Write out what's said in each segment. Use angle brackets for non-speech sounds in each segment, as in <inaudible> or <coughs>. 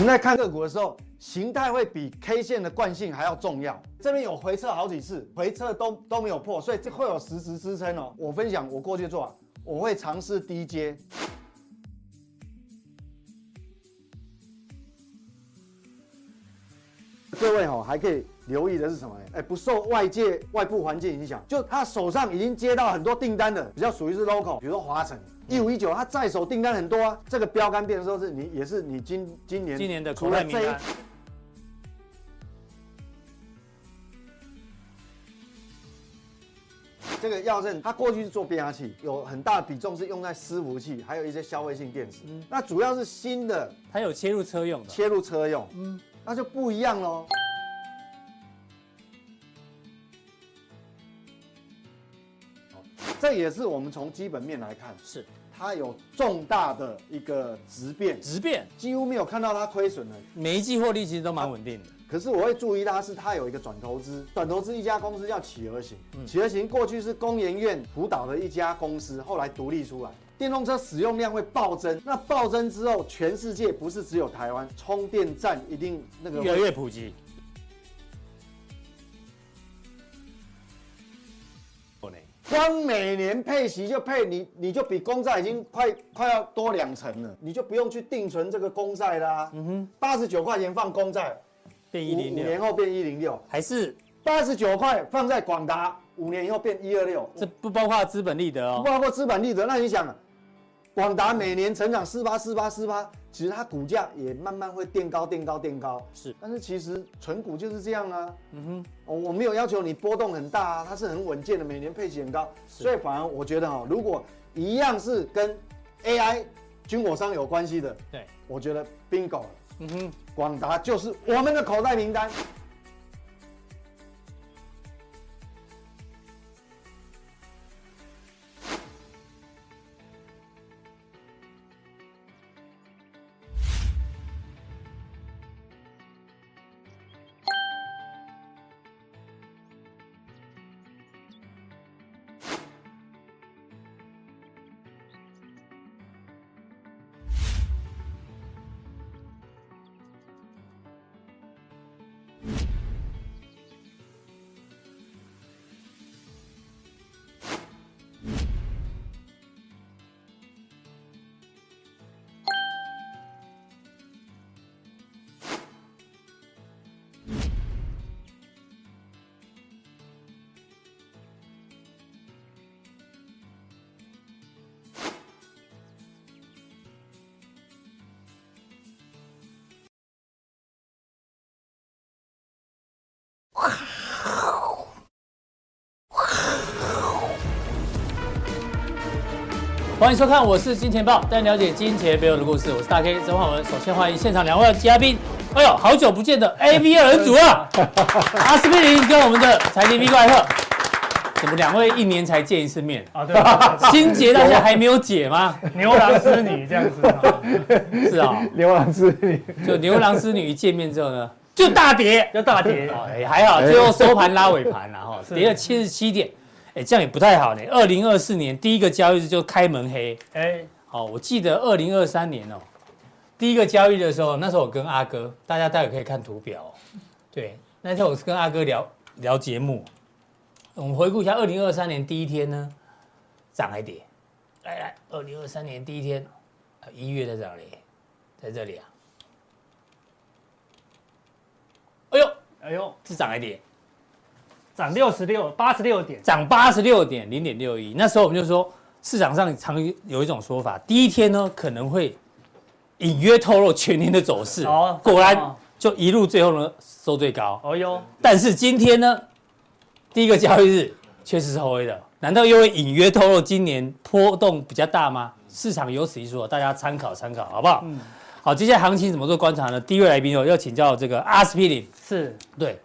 我们在看个股的时候，形态会比 K 线的惯性还要重要。这边有回撤好几次，回撤都都没有破，所以这会有实质支撑哦。我分享我过去做，我会尝试低阶。各位哦，还可以留意的是什么呢？哎，不受外界外部环境影响，就他手上已经接到很多订单的，比较属于是 local，比如说华城一五一九，他在手订单很多啊。这个标杆变的时候是你也是你今今年今年的口袋名单。这个耀盛，它过去是做变压器，有很大的比重是用在伺服器，还有一些消费性电子。嗯，那主要是新的，它有切入车用的，切入车用。嗯。那就不一样喽。这也是我们从基本面来看，是它有重大的一个质变，质变几乎没有看到它亏损的，每一季获利其实都蛮稳定的。可是我会注意它是它有一个转投资，转投资一家公司叫企鹅型，企鹅型过去是工研院辅导的一家公司，后来独立出来。电动车使用量会暴增，那暴增之后，全世界不是只有台湾，充电站一定那个越来越普及。光每年配息就配你，你就比公债已经快快要多两成了，你就不用去定存这个公债啦。嗯哼，八十九块钱放公债，变一零六，五年后变一零六，还是八十九块放在广达，五年以后变一二六。这不包括资本利得哦，不包括资本利得，那你想？广达每年成长四八四八四八，其实它股价也慢慢会垫高垫高垫高。是，但是其实纯股就是这样啊。嗯哼，我我没有要求你波动很大啊，它是很稳健的，每年配息很高。所以反而我觉得哈，如果一样是跟 AI 军火商有关系的，对，我觉得 bingo 了。嗯哼，广达就是我们的口袋名单。欢迎收看，我是金钱豹，带你了解金钱背后的故事。我是大 K 曾焕文。首先欢迎现场两位嘉宾，哎呦，好久不见的 AV 二人组啊，<laughs> 阿司匹林跟我们的财经 V 怪客，怎么两位一年才见一次面？啊？对，心结大家还没有解吗？牛郎织女这样子，<laughs> 是啊，牛郎织女，就牛郎织女一见面之后呢，就大跌，就大跌，哎，还好，最后收盘拉尾盘，了哈跌了七十七点。哎，这样也不太好呢。二零二四年第一个交易日就开门黑。哎，好，我记得二零二三年哦，第一个交易的时候，那时候我跟阿哥，大家待会可以看图表哦。对，那天我是跟阿哥聊聊节目。我们回顾一下二零二三年第一天呢，涨还跌？来来，二零二三年第一天，一月在哪里？在这里啊。哎呦，哎呦，是涨还跌？涨六十六，八十六点，涨八十六点零点六一。那时候我们就说，市场上常有一种说法，第一天呢可能会隐约透露全年的走势。哦，果然就一路最后呢收最高。哦哟，但是今天呢，第一个交易日确实是黑的，难道又会隐约透露今年波动比较大吗？市场有此一说，大家参考参考，好不好？嗯，好，接下来行情怎么做观察呢？第一位来宾哦，要请教这个阿司匹林，是对。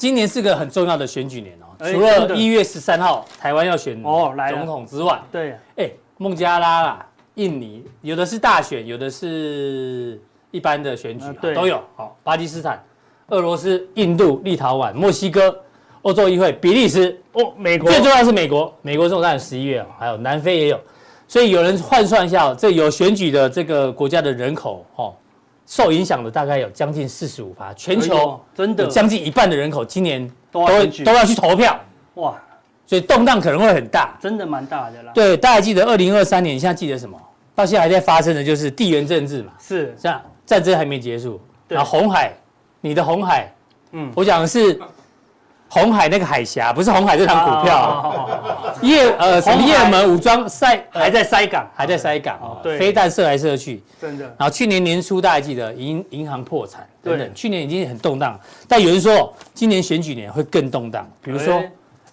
今年是个很重要的选举年哦，除了一月十三号台湾要选总统之外，对，哎，孟加拉啦、印尼，有的是大选，有的是一般的选举，都有。好，巴基斯坦、俄罗斯、印度、立陶宛、墨西哥、欧洲议会、比利时，哦，美国，最重要是美国，美国总统十一月，还有南非也有，所以有人换算一下，这有选举的这个国家的人口，哦，受影响的大概有将近四十五趴，全球真的。将近一半的人口今年都都都要去投票，哇，所以动荡可能会很大，真的蛮大的啦。对，大家记得二零二三年，你现在记得什么？到现在还在发生的就是地缘政治嘛，是，这样战争还没结束，然后红海，你的红海，嗯，我讲的是。红海那个海峡不是红海这档股票，叶呃什么叶门武装塞还在塞港，还在塞港哦，对，飞弹射来射去，真的。然后去年年初大家记得银银行破产等等，去年已经很动荡，但有人说今年选举年会更动荡，比如说，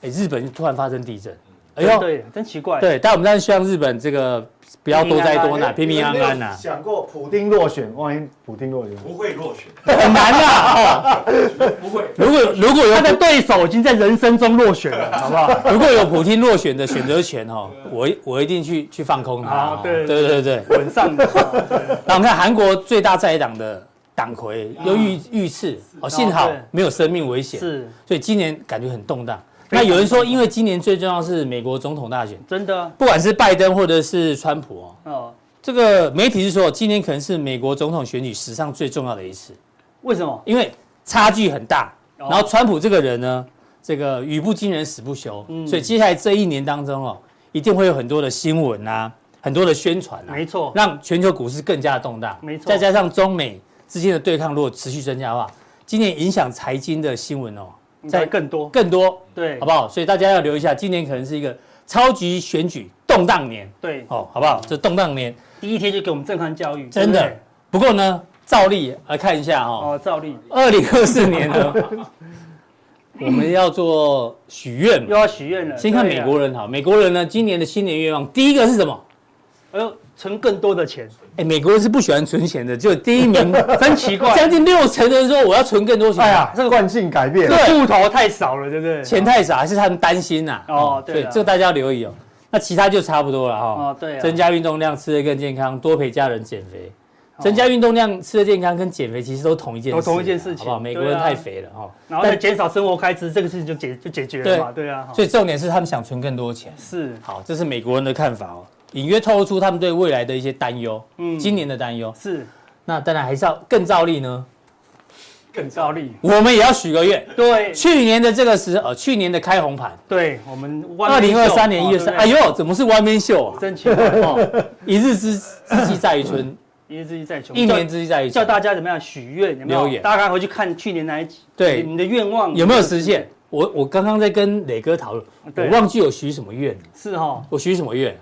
哎，日本突然发生地震，哎呦，对，真奇怪，对，但我们当然希望日本这个。不要多灾多难，平平安安呐。想过普丁落选，万一普丁落选，不会落选，很难啊。<laughs> 不会。如果如果有他的对手已经在人生中落选了，好不好？<laughs> 如果有普丁落选的选择权哈，我我一定去去放空他。对对对对，稳上的。<laughs> 那我们看韩国最大在野党的党魁又遇遇刺，哦，幸好没有生命危险。是。所以今年感觉很动荡。那有人说，因为今年最重要是美国总统大选，真的，不管是拜登或者是川普哦，哦，这个媒体是说，今年可能是美国总统选举史上最重要的一次。为什么？因为差距很大，然后川普这个人呢，这个语不惊人死不休，所以接下来这一年当中哦，一定会有很多的新闻啊，很多的宣传啊，没错，让全球股市更加的动荡，没错，再加上中美之间的对抗如果持续增加的话，今年影响财经的新闻哦。在更多更多，对，好不好？所以大家要留意一下，今年可能是一个超级选举动荡年，对，哦，好不好？这动荡年第一天就给我们震撼教育，真的。不过呢，照例来看一下哈，哦，照例，二零二四年呢，<laughs> 我们要做许愿，又要许愿了。先看美国人哈，美国人呢，今年的新年愿望第一个是什么？哎呦。存更多的钱，哎，美国人是不喜欢存钱的，就第一名，<laughs> 真奇怪，将近六成的人说我要存更多钱。哎呀，这个惯性改变，对户头太少了，对不对？钱太少，还是他们担心呐？哦，对，这个大家要留意哦。那其他就差不多了哈。哦，对，增加运动量，吃得更健康，多陪家人减肥。增加运动量，吃的健康跟减肥其实都同一件事，同一件事情，好不好？美国人太肥了哈。然后再减少生活开支，这个事情就解就解决了嘛？对啊。所以重点是他们想存更多钱。是。好，这是美国人的看法哦。隐约透露出他们对未来的一些担忧，嗯，今年的担忧。是，那当然还是要更照例呢，更照例，我们也要许个愿，对，去年的这个时呃，去年的开红盘，对我们二零二三年一月三，哎呦，怎么是 one man show 啊？真奇怪哦，<laughs> 一日之之计在于春，一日之计在于春，一年之计在于，叫大家怎么样许愿？有没有？大家回去看去年那一集，对，你的愿望有没有实现？我我刚刚在跟磊哥讨论，我忘记有许什么愿，是哈，我许什么愿？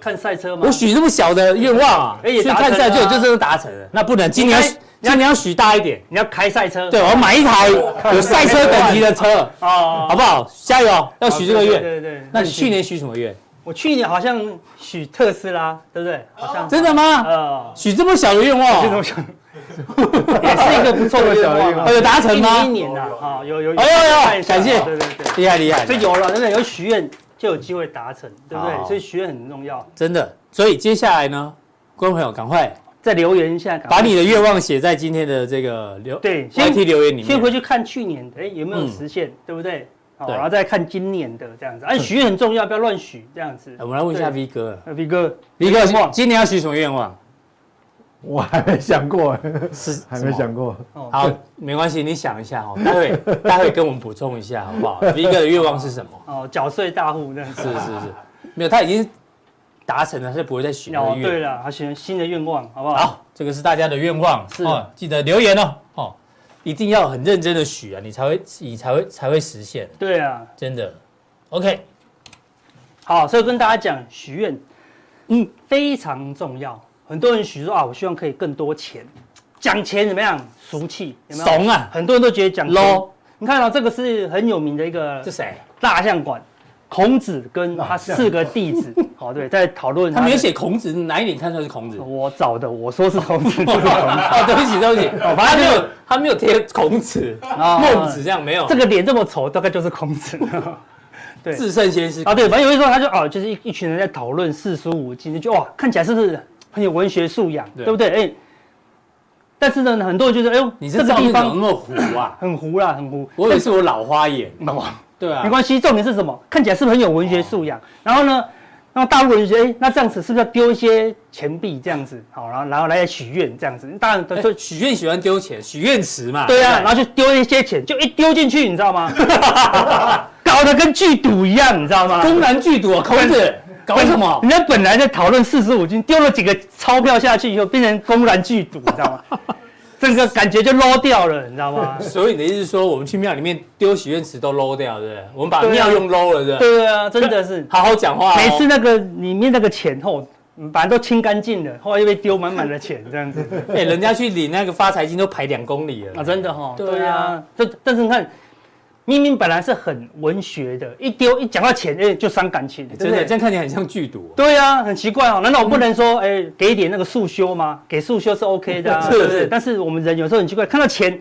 看赛车吗？我许这么小的愿望啊，哎，去看赛车就这个达成了。那不能，今年今年要许大一点，你要开赛车。对，我要买一台有赛车等级的车啊，好不好？加油，要许这个愿。对对。那你去年许什么愿？我去年好像许特斯拉，对不对？好像真的吗？呃，许这么小的愿望，这么小，<laughs> 也是一个不错的小愿望。有达成吗？一年的啊，有有。哎呦呦，感谢，对对对，厉害厉害。所以有了，对不对？有许愿。就有机会达成，对不对？所以许愿很重要，真的。所以接下来呢，观众朋友赶快再留言一下，把你的愿望写在今天的这个留对先提留言里面。先回去看去年的，哎，有没有实现，对不对？好，然后再看今年的这样子。哎，许愿很重要，不要乱许这样子。我们来问一下 V 哥，V 哥，V 哥，今年要许什么愿望？我还没想过，是 <laughs> 还没想过。好，没关系，你想一下哦，待会 <laughs> 待会跟我们补充一下，好不好？第一个的愿望是什么？哦，缴税大户那样子。是是是，没有，他已经达成了，他就不会再许愿。对了，他许新的愿望，好不好？好，这个是大家的愿望，是记得留言哦，哦，一定要很认真的许啊，你才会你才会才会实现。对啊，真的。OK，好，所以跟大家讲许愿，嗯，非常重要。很多人许说啊，我希望可以更多钱，讲钱怎么样？俗气，有没有？怂啊！很多人都觉得讲 low。你看到这个是很有名的一个，是谁？大象馆，孔子跟他四个弟子，好 <laughs> 对，在讨论。他没有写孔子，哪一点看出来是孔子？我找的，我说是孔子，就是孔子。<laughs> 哦，对不起，对不起，哦反正他没有，他没有贴孔子、孟子这样，没有。这个脸这么丑，大概就是孔子。<laughs> 对，至圣先师啊，对，反正有一说他就哦，就是一一群人在讨论四书五经，就哇，看起来是不是？很有文学素养，对不对？哎，但是呢，很多人觉得，哎呦，你这个地方怎么那么糊啊？<coughs> 很糊啦，很糊。我以为是我 <laughs> 老花眼，对啊，没关系。重点是什么？看起来是不是很有文学素养？然后呢，那么大陆人觉得，哎，那这样子是不是要丢一些钱币这样子？好，然后然后来许愿这样子。当然，就许愿喜欢丢钱，许愿池嘛。对啊，然后就丢一些钱，就一丢进去，你知道吗？<laughs> 搞得跟剧赌一样，你知道吗？公然剧赌啊，孔子搞什么？人家本来在讨论四十五经，丢了几个钞票下去以后，变成公然剧赌，你知道吗？<laughs> 整个感觉就 low 掉了，你知道吗？<laughs> 所以你的意思是说，我们去庙里面丢许愿池都 low 掉，对不对？我们把庙用 low 了，对不对？对啊，真的是。好好讲话。每次那个里面那个钱后，反正都清干净了，后来又被丢满满的钱，这样子。<laughs> 哎，人家去领那个发财金都排两公里了啊！真的哈。对啊。这但是你看。明明本来是很文学的，一丢一讲到钱，哎，就伤感情，真的，这样看起来很像剧毒。对啊，很奇怪哦，难道我不能说，哎，给一点那个速修吗？给速修是 OK 的，<laughs> 是不是？但是我们人有时候很奇怪，看到钱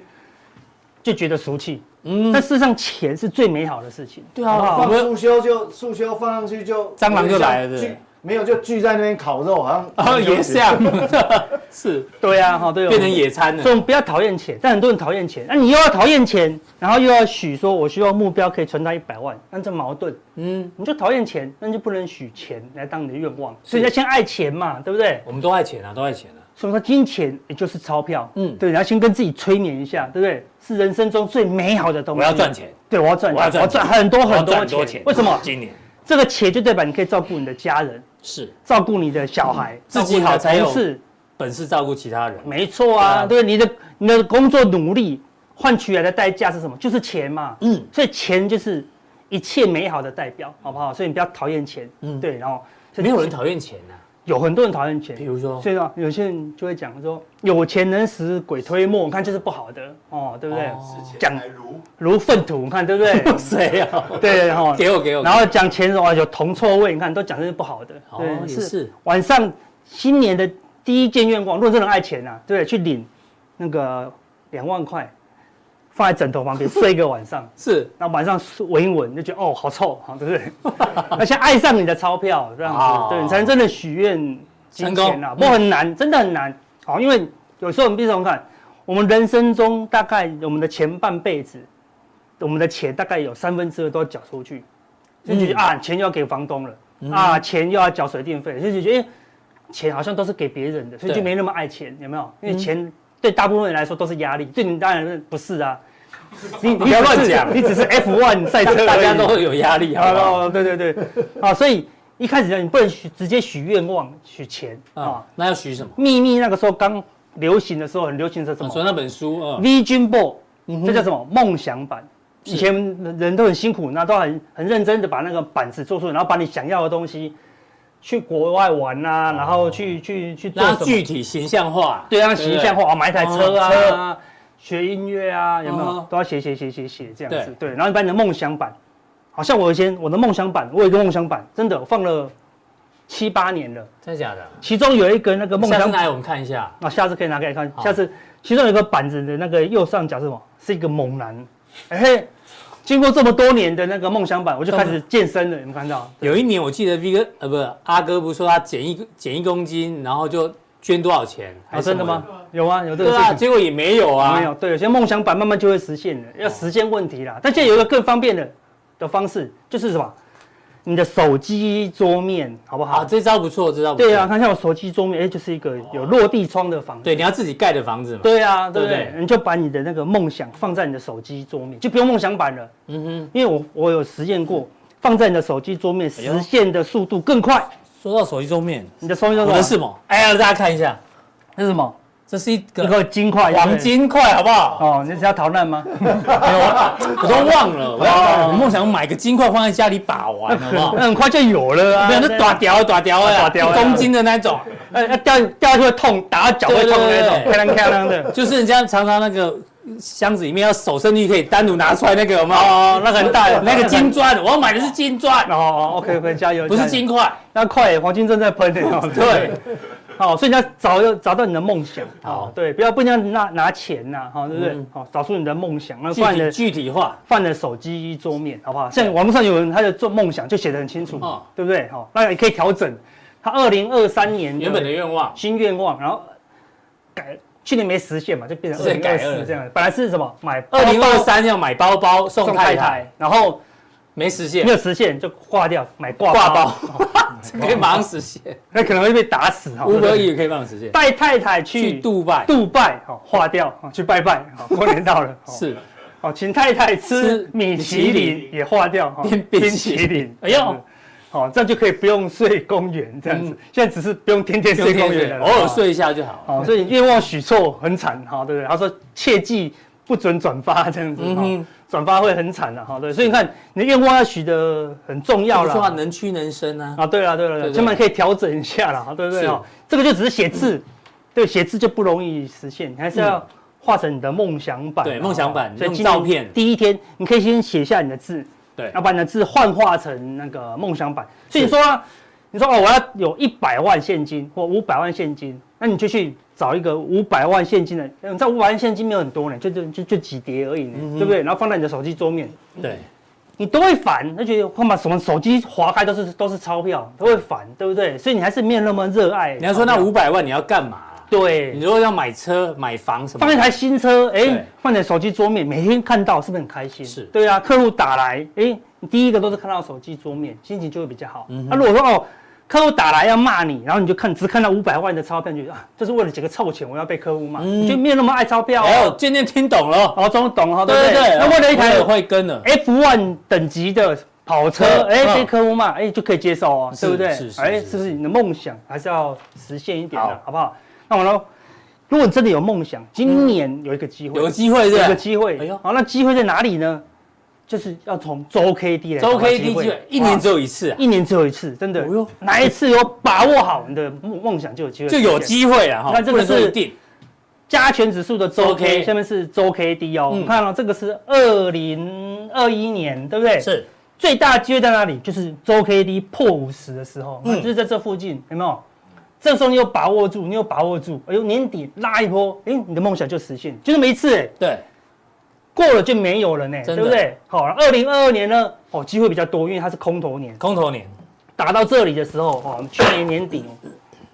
就觉得俗气，嗯，但事实上钱是最美好的事情。对啊，我们速修就速修放上去就蟑螂就来了，对。没有，就聚在那边烤肉，好像哦，也像，<laughs> 是，对啊，哈，对，变成野餐了。所以我们不要讨厌钱，但很多人讨厌钱，那你又要讨厌钱，然后又要许说，我希望目标可以存到一百万，那这矛盾，嗯，你就讨厌钱，那就不能许钱来当你的愿望，所以要先爱钱嘛，对不对？我们都爱钱啊，都爱钱啊。所以说，金钱也就是钞票，嗯，对，你要先跟自己催眠一下，对不对？是人生中最美好的东西。我要赚钱，对，我要赚钱，我要赚很多很多钱。为什么？今年这个钱就代表你可以照顾你的家人。是照顾你的小孩，嗯、自己好才有本事照顾其他人。没错啊，对，你的你的工作努力换取来的代价是什么？就是钱嘛。嗯，所以钱就是一切美好的代表，好不好？所以你不要讨厌钱。嗯，对，然后没有人讨厌钱呐、啊。有很多人讨厌钱，比如说，所以说有些人就会讲说，有钱能使鬼推磨，你看这是不好的哦，对不对？讲如如粪土，你看对不对？<laughs> 谁啊？对，然后 <laughs> 给我给我。然后讲钱的话有铜臭味，你看都讲这是不好的。对，是。晚上新年的第一件愿望，如果真的爱钱呐，对，去领那个两万块。放在枕头旁边睡一个晚上，<laughs> 是，那晚上闻一闻就觉得哦，好臭，好，<laughs> 对不对？<laughs> 而且爱上你的钞票这样子，对，你才能真的许愿金钱啊，不很难，真的很难。好，因为有时候我们必须看，我们人生中大概我们的前半辈子，我们的钱大概有三分之二都要缴出去，就觉得啊，钱又要给房东了，啊，钱又要缴水电费，就觉得哎，钱好像都是给别人的，所以就没那么爱钱，有没有？因为钱对大部分人来说都是压力，对你当然不是啊。<laughs> 你你不要乱讲，你只是 F1 赛车，大家都会有压力啊。对对对，<laughs> 啊，所以一开始你不能许直接许愿望许钱啊，那要许什么？秘密那个时候刚流行的时候，很流行的什么？说那本书啊，Vision Board，这叫什么？梦想版。以前人都很辛苦，那都很很认真的把那个板子做出来，然后把你想要的东西去国外玩啊，然后去去去做具体形象化，对，让形象化啊，买台车啊。学音乐啊，有没有都要写写写写写这样子？对，然后你把你的梦想版，好像我以前我的梦想版，我有一个梦想版，真的我放了七八年了，真的假的？其中有一个那个梦想，版，来我们看一下，那下次可以拿给你看。下次其中有一个板子的那个右上角是什么？是一个猛男。哎嘿，经过这么多年的那个梦想版，我就开始健身了。有没有看到？有一年我记得 V 哥呃，不是阿哥，不是说他减一减一公斤，然后就。捐多少钱？啊，真的吗？有啊，有这个。对啊，结果也没有啊。没有，对，有些梦想版慢慢就会实现了，要时间问题啦。但现在有一个更方便的的方式，就是什么？你的手机桌面，好不好？啊，这招不错，这招不错。对啊，看一下我手机桌面，哎，就是一个有落地窗的房子。对，你要自己盖的房子嘛。对啊，对不对？你就把你的那个梦想放在你的手机桌面，就不用梦想版了。嗯哼，因为我我有实验过，放在你的手机桌面，实现的速度更快。说到手机桌面，你的手机桌面是什么？哎呀，大家看一下，这是什么？这是一个一个金块，黄金块，好不好？哦，你是要逃难吗？没有，我都忘了。我梦想买个金块放在家里把玩，好不好？那很快就有了啊！没有，那大条大条的，一公斤的那种，呃，掉掉下去会痛，打到脚会痛的那种，漂亮漂亮的。就是人家常常那个箱子里面要手伸进去可以单独拿出来那个，有没有？哦，那个很大，那个金砖，我要买的是金砖。哦，OK OK，加油！不是金块，那块黄金正在喷的。<laughs> 对。好，所以你要找要找到你的梦想，好，对，不要不能拿拿钱呐，哈，对不对？好，找出你的梦想，那放的具体化，放的手机桌面，好不好？像网络上有人他的做梦想就写得很清楚，对不对？好，那也可以调整。他二零二三年原本的愿望，新愿望，然后改去年没实现嘛，就变成二零二四这样。本来是什么？买二零二三要买包包送太太，然后没实现，没有实现就挂掉，买挂挂包。<laughs> 可以马上实现，<laughs> 那可能会被打死哈。五百亿也可以马上实现。带太太去杜拜，杜拜哈化掉，去拜拜，好过年到了，是，好请太太吃米其林也化掉，哈冰淇淋，哎呦。哦，这样就可以不用睡公园这样子。现在只是不用天天睡公园了，偶尔睡一下就好。哦，所以愿望许错很惨哈，对不对？他说切记不准转发这样子，转发会很惨的哈。对，所以你看你的愿望要许的很重要了。说话能屈能伸啊。啊，对了对了，起码可以调整一下了，对不对？这个就只是写字，对，写字就不容易实现，你还是要画成你的梦想版。对，梦想版，所以照片。第一天你可以先写下你的字。对，要把你的字幻化成那个梦想版。所以你说，你说哦，我要有一百万现金或五百万现金，那你就去找一个五百万现金的。你知道五百万现金没有很多呢，就就就就几叠而已呢，对不对？然后放在你的手机桌面。对，你都会烦，那觉得会把什么手机划开都是都是钞票，都会烦，对不对？所以你还是没有那么热爱。你要说那五百万你要干嘛？对，你如果要买车、买房什么，放一台新车，哎，放在手机桌面，每天看到是不是很开心？是对啊，客户打来，哎，你第一个都是看到手机桌面，心情就会比较好。那如果说哦，客户打来要骂你，然后你就看只看到五百万的钞票，你就啊，就是为了几个臭钱，我要被客户骂，你就没有那么爱钞票。哦，渐渐听懂了，哦，终于懂了，对对对。那为了一台会跟的 F1 等级的跑车，哎，被客户骂，哎，就可以接受哦，对不对？哎，是不是你的梦想还是要实现一点的，好不好？那我呢？如果你真的有梦想，今年有一个机会，有机会，有个机会。哎呦，好，那机会在哪里呢？就是要从周 K D 来。周 K D 机会，一年只有一次，一年只有一次，真的。哪一次有把握好你的梦梦想，就有机会，就有机会了哈。那这个是加权指数的周 K，下面是周 K D 哦。你看到这个是二零二一年，对不对？是。最大机会在哪里？就是周 K D 破五十的时候，就是在这附近，有没有？这时候你有把握住，你有把握住，哎呦，年底拉一波，哎，你的梦想就实现，就这么一次，哎，对，过了就没有了呢，对不对？好，二零二二年呢，哦，机会比较多，因为它是空头年，空头年，打到这里的时候，哦，去年年底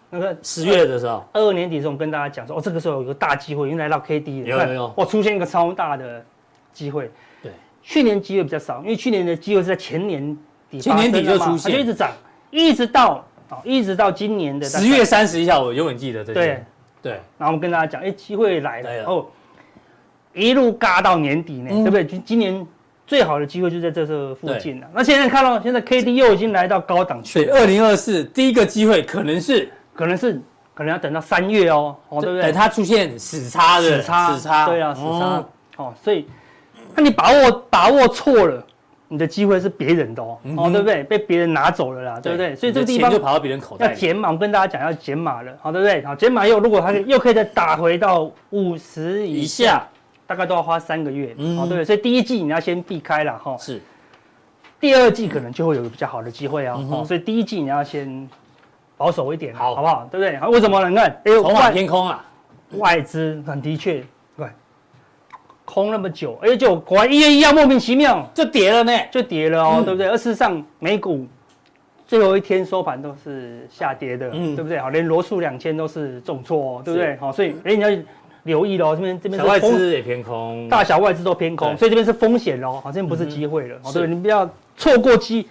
那个十月的时候，二二年底的时候，我跟大家讲说，哦，这个时候有个大机会，因为来到 K D 了，有有有，哦，出现一个超大的机会，对，去年机会比较少，因为去年的机会是在前年底，前年底就出现，它就一直涨，一直到。一直到今年的十月三十一号，我永远记得这。对。对，然后我们跟大家讲，哎，机会来了，然后一路嘎到年底呢，对不对？今今年最好的机会就在这这附近了。那现在看到现在 K D 又已经来到高档区，对，二零二四第一个机会可能是，可能是，可能要等到三月哦，哦，对不对？等它出现死叉的死叉，死叉，对啊，死叉，哦，所以那你把握把握错了。你的机会是别人的哦，哦，对不对？被别人拿走了啦，对不对？所以这个地方就跑到别人口袋。要减码，我跟大家讲要减码了，好，对不对？好，减码又如果它又可以再打回到五十以下，大概都要花三个月，好，对不对？所以第一季你要先避开了哈，是。第二季可能就会有比较好的机会哦，所以第一季你要先保守一点，好，好不好？对不对？好，为什么呢？你看，哎呦，筹码偏空啊，外资很的确。空那么久，而且，就果然一月一号莫名其妙就跌了呢，就跌了哦，对不对？而事实上，美股最后一天收盘都是下跌的，对不对？好，连罗素两千都是重挫，对不对？好，所以哎，你要留意喽，这边这边外资也偏空，大小外资都偏空，所以这边是风险喽，好，这边不是机会了，对，你不要错过机，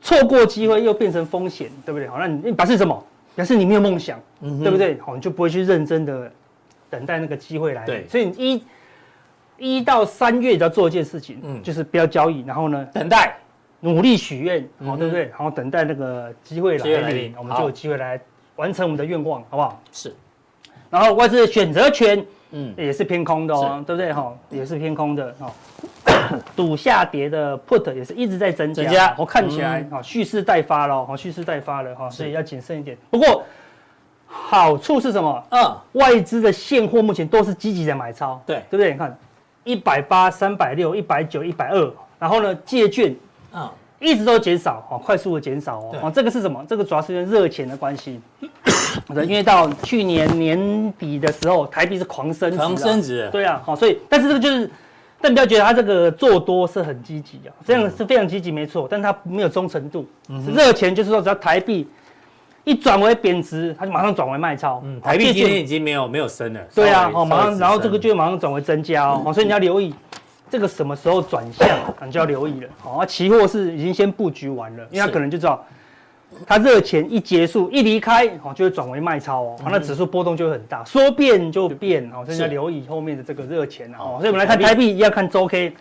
错过机会又变成风险，对不对？好，那你表示什么？表示你没有梦想，对不对？好，你就不会去认真的等待那个机会来，对，所以你一。一到三月要做一件事情，嗯，就是不要交易，然后呢，等待，努力许愿，好，对不对？然后等待那个机会来临，我们就有机会来完成我们的愿望，好不好？是。然后外资的选择权，嗯，也是偏空的哦，对不对？哈，也是偏空的哦。<coughs> 赌下跌的 put 也是一直在增加，我看起来啊，蓄势待发了，哈，蓄势待发了，哈，所以要谨慎一点。不过好处是什么？嗯，外资的现货目前都是积极的买超，对，对不对？你看。一百八、三百六、一百九、一百二，然后呢，借券啊，一直都减少哦，快速的减少哦。哦，这个是什么？这个主要是因为热钱的关系。<coughs> 因为到去年年底的时候，台币是狂升值，狂升值。对啊，好，所以但是这个就是，但不要觉得它这个做多是很积极啊，这样是非常积极没错，但它没有忠诚度。热钱就是说，只要台币。一转为贬值，它就马上转为卖超。嗯，台币今天已经没有没有升了。对啊，哦，马上，然后这个就马上转为增加哦，所以你要留意这个什么时候转向，你就要留意了。好，期货是已经先布局完了，因为它可能就知道它热钱一结束一离开哦，就会转为卖超哦，那指数波动就会很大，说变就变哦，所以要留意后面的这个热钱哦。所以我们来看台币，一样看周 K，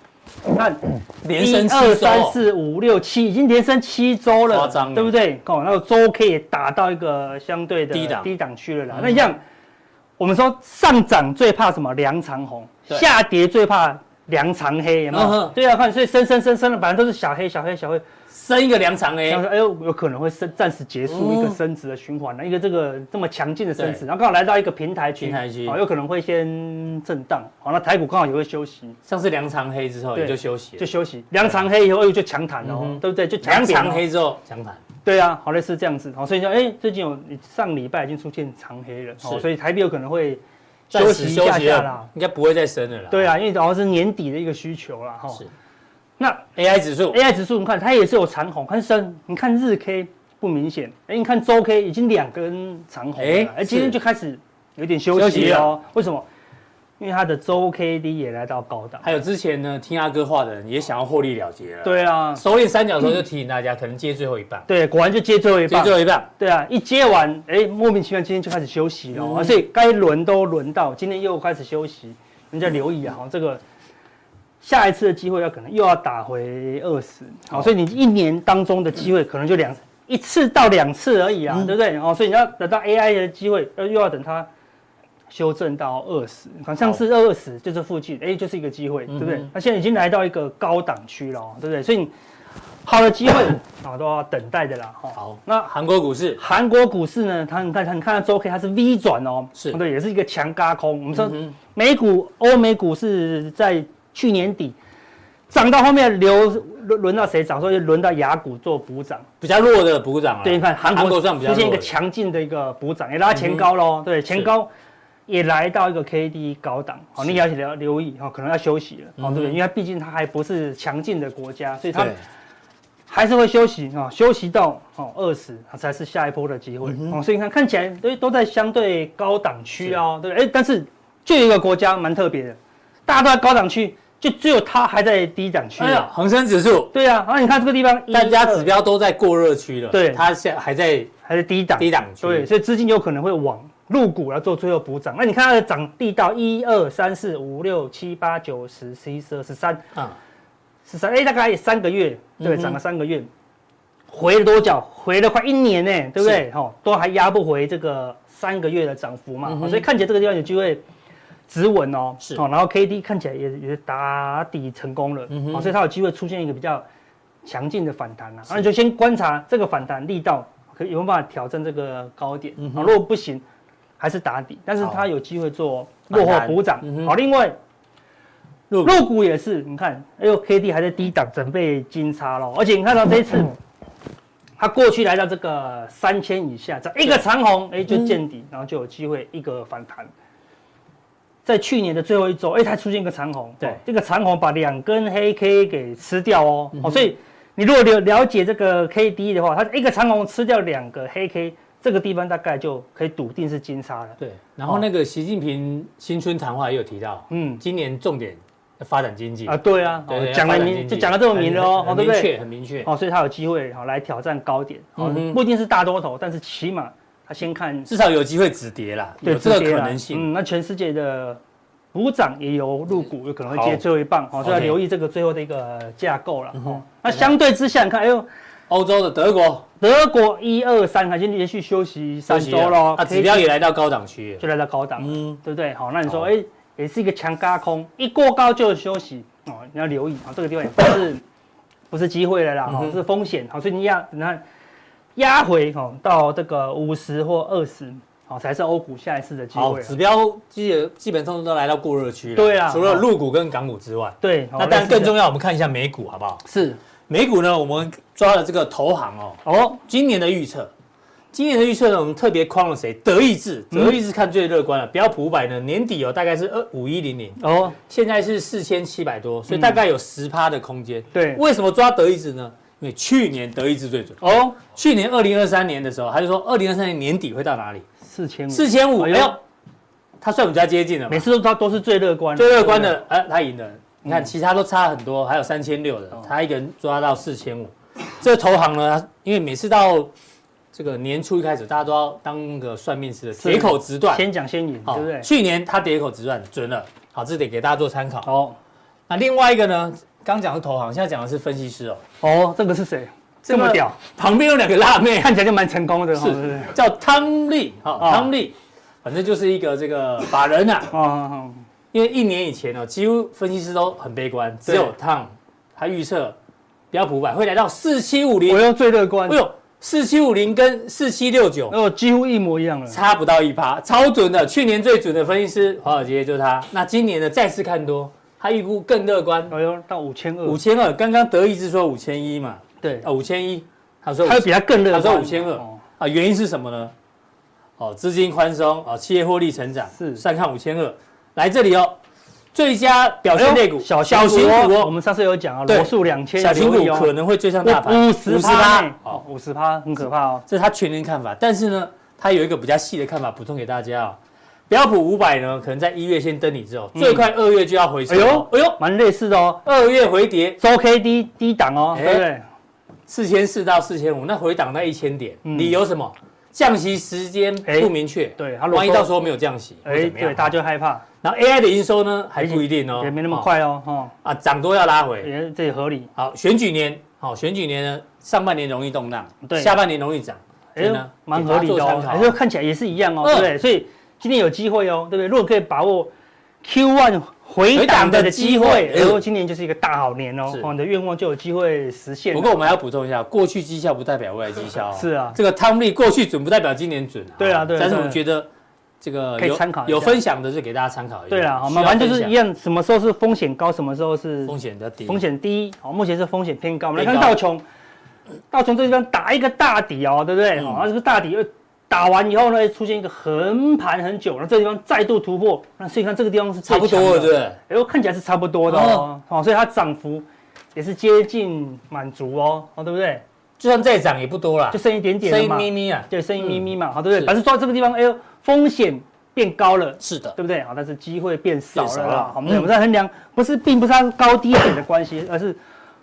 你看连升一二三四五六七，已经连升七周了，对不对？哦，那个周 K 也打到一个相对的低档低档区了啦。那像我们说上涨最怕什么？梁长红，下跌最怕梁长黑，有没有？对啊，看所以升升升升的，反正都是小黑小黑小黑。升一个梁长黑，哎呦，有可能会升，暂时结束一个升值的循环了，一个这个这么强劲的升值，然后刚好来到一个平台区，平台区，哦，有可能会先震荡，好，那台股刚好也会休息。上次梁长黑之后也就休息，就休息。梁长黑以后又就强弹了，对不对？就梁长黑之后强弹。对啊，好类似这样子，好，所以说，哎，最近有上礼拜已经出现长黑了，哦，所以台币有可能会休息一下下啦，应该不会再升了啦。对啊，因为主要是年底的一个需求啦，哈。那 AI 指数，AI 指数，你看它也是有长红，很深。你看日 K 不明显，哎，你看周 K 已经两根长红了，哎，今天就开始有点休息哦。为什么？因为它的周 K D 也来到高档。还有之前呢，听阿哥话的人也想要获利了结了。对啊，收敛三角的时候就提醒大家，可能接最后一棒。对，果然就接最后一棒。接最后一棒。对啊，一接完，哎，莫名其妙今天就开始休息了，所以该轮都轮到，今天又开始休息，人家留意啊，这个。下一次的机会要可能又要打回二十，好，所以你一年当中的机会可能就两一次到两次而已啊，对不对？哦，所以你要等到 AI 的机会，又要等它修正到二十，好像是二十就是附近，哎，就是一个机会，对不对？那现在已经来到一个高档区了，对不对？所以好的机会 <coughs> 啊都要等待的啦。好，那韩国股市，韩国股市呢，它你看你看它周 K 它是 V 转哦，是对，也是一个强嘎空。我们说美股欧美股市在。去年底涨到后面流轮轮到谁涨？所以轮到雅股做补涨，比较弱的补涨。对，你看韩国出现一个强劲的一个补涨，也拉前高喽。对，前高也来到一个 K D 高档。好，你要留留意哦，可能要休息了。哦，对不对？因为毕竟它还不是强劲的国家，所以它还是会休息啊，休息到哦二十，它才是下一波的机会。哦，所以你看看起来都都在相对高档区哦，对？哎，但是就有一个国家蛮特别的，大家都在高档区。就只有它还在低档区。哎呀，恒生指数。对啊，然后你看这个地方，大家指标都在过热区了。对，它现在还在还在低档低档区。对，所以资金有可能会往入股来做最后补涨。那你看它的涨力道，一二三四五六七八九十十一十二十三啊，十三哎，大概三个月，对，涨了三个月，回了多久？回了快一年呢，对不对？哈，都还压不回这个三个月的涨幅嘛。所以看起来这个地方有机会。止稳哦，是。哦，然后 K D 看起来也也打底成功了，嗯哼，所以它有机会出现一个比较强劲的反弹啊，那你就先观察这个反弹力道，可以有没有办法挑战这个高点，啊，如果不行，还是打底，但是它有机会做落后补涨，好，另外，肉股。也是，你看，哎呦，K D 还在低档准备金叉咯，而且你看到这一次，它过去来到这个三千以下，这一个长红，哎，就见底，然后就有机会一个反弹。在去年的最后一周，哎，它出现一个长红，对，这个长红把两根黑 K 给吃掉哦，哦，所以你如果了了解这个 K D 的话，它一个长红吃掉两个黑 K，这个地方大概就可以笃定是金叉了。对，然后那个习近平新春谈话也有提到，嗯，今年重点发展经济啊，对啊，讲了明就讲了这么明了哦，对不对？很明确，哦，所以他有机会好来挑战高点，哦，不一定是大多头，但是起码。他先看，至少有机会止跌啦，有这个可能性。嗯，那全世界的股涨也有入股，有可能会接最后一棒，好，所以要留意这个最后的一个架构了。哦，那相对之下，你看，哎呦，欧洲的德国，德国一二三，已经连续休息三周了，啊，指标也来到高档区，就来到高档，嗯，对不对？好，那你说，哎，也是一个强加空，一过高就休息，哦，你要留意啊，这个地方也不是不是机会了啦，是风险，好，所以你要你看。压回哦，到这个五十或二十，好才是欧股下一次的机会。好，指标基基本上都来到过热区了。对啊，除了陆股跟港股之外。对，那当然更重要，我们看一下美股好不好？是，美股呢，我们抓了这个投行哦。哦，今年的预测，今年的预测呢，我们特别框了谁？德意志，德意志看最乐观了。标普五百呢，年底哦大概是二五一零零哦，现在是四千七百多，所以大概有十趴的空间。对，为什么抓德意志呢？因为去年德意志最准哦，去年二零二三年的时候，他就说二零二三年年底会到哪里？四千五，四千五，没有，他算比较接近了。每次都他都是最乐观，最乐观的，哎，他赢了。你看其他都差很多，还有三千六的，他一个人抓到四千五。这个投行呢，因为每次到这个年初一开始，大家都要当个算命师的，铁口直断，先讲先赢，对不对？去年他跌口直断，准了，好，这得给大家做参考。哦，那另外一个呢？刚讲的投行，现在讲的是分析师哦。哦，这个是谁？这么屌，旁边有两个辣妹，看起来就蛮成功的，是叫汤丽，好，汤丽，反正就是一个这个法人啊。哦，因为一年以前呢，几乎分析师都很悲观，只有汤，他预测标普百会来到四七五零，我用最乐观。哎呦！四七五零跟四七六九哦，几乎一模一样了，差不到一趴，超准的。去年最准的分析师华尔街就是他。那今年呢，再次看多，他预估更乐观，哎呦，到五千二，五千二。刚刚德意志说五千一嘛，对，啊，五千一，他说他比他更乐观，他说五千二。啊，原因是什么呢？哦，资金宽松啊，企业获利成长是，上看五千二，来这里哦。最佳表现类股，小小型股，我们上次有讲啊，罗素两千，小型股可能会追上大盘，五十趴，哦，五十趴，很可怕哦。这是他全年看法，但是呢，他有一个比较细的看法，补充给大家啊。标普五百呢，可能在一月先登顶之后，最快二月就要回升。哎呦，哎呦，蛮类似的哦。二月回跌，周 K 低低档哦，对不对？四千四到四千五，那回档在一千点，理由什么？降息时间不明确，对，万一到时候没有降息，哎，对，大家就害怕。然后 AI 的营收呢，还不一定哦，也没那么快哦，哈啊，涨多要拉回，也这也合理。好，选举年，好，选举年呢，上半年容易动荡，对，下半年容易涨，哎，蛮合理的哦，还是看起来也是一样哦，对？所以今天有机会哦，对不对？如果可以把握 Q1 回档的机会，然后今年就是一个大好年哦，你的愿望就有机会实现。不过我们还要补充一下，过去绩效不代表未来绩效，<laughs> 是啊，这个汤力过去准不代表今年准，对啊，对。但是我们觉得。这个可以参考，有分享的就给大家参考一下。对啦，好，反正就是一样，什么时候是风险高，什么时候是风险的低。风险低，好，目前是风险偏高。我们来看道琼，道琼这地方打一个大底哦，对不对？好，这个大底又打完以后呢，出现一个横盘很久，那这个地方再度突破，那所以看这个地方是差不多的，对。哎呦，看起来是差不多的哦，好，所以它涨幅也是接近满足哦，哦，对不对？就算再涨也不多了，就剩一点点嘛，剩一咪咪啊，对，剩一咪咪嘛，好，对不对？反正说这个地方，哎呦，风险变高了，是的，对不对？好，但是机会变少了，好，我们在衡量，不是，并不是它高低点的关系，而是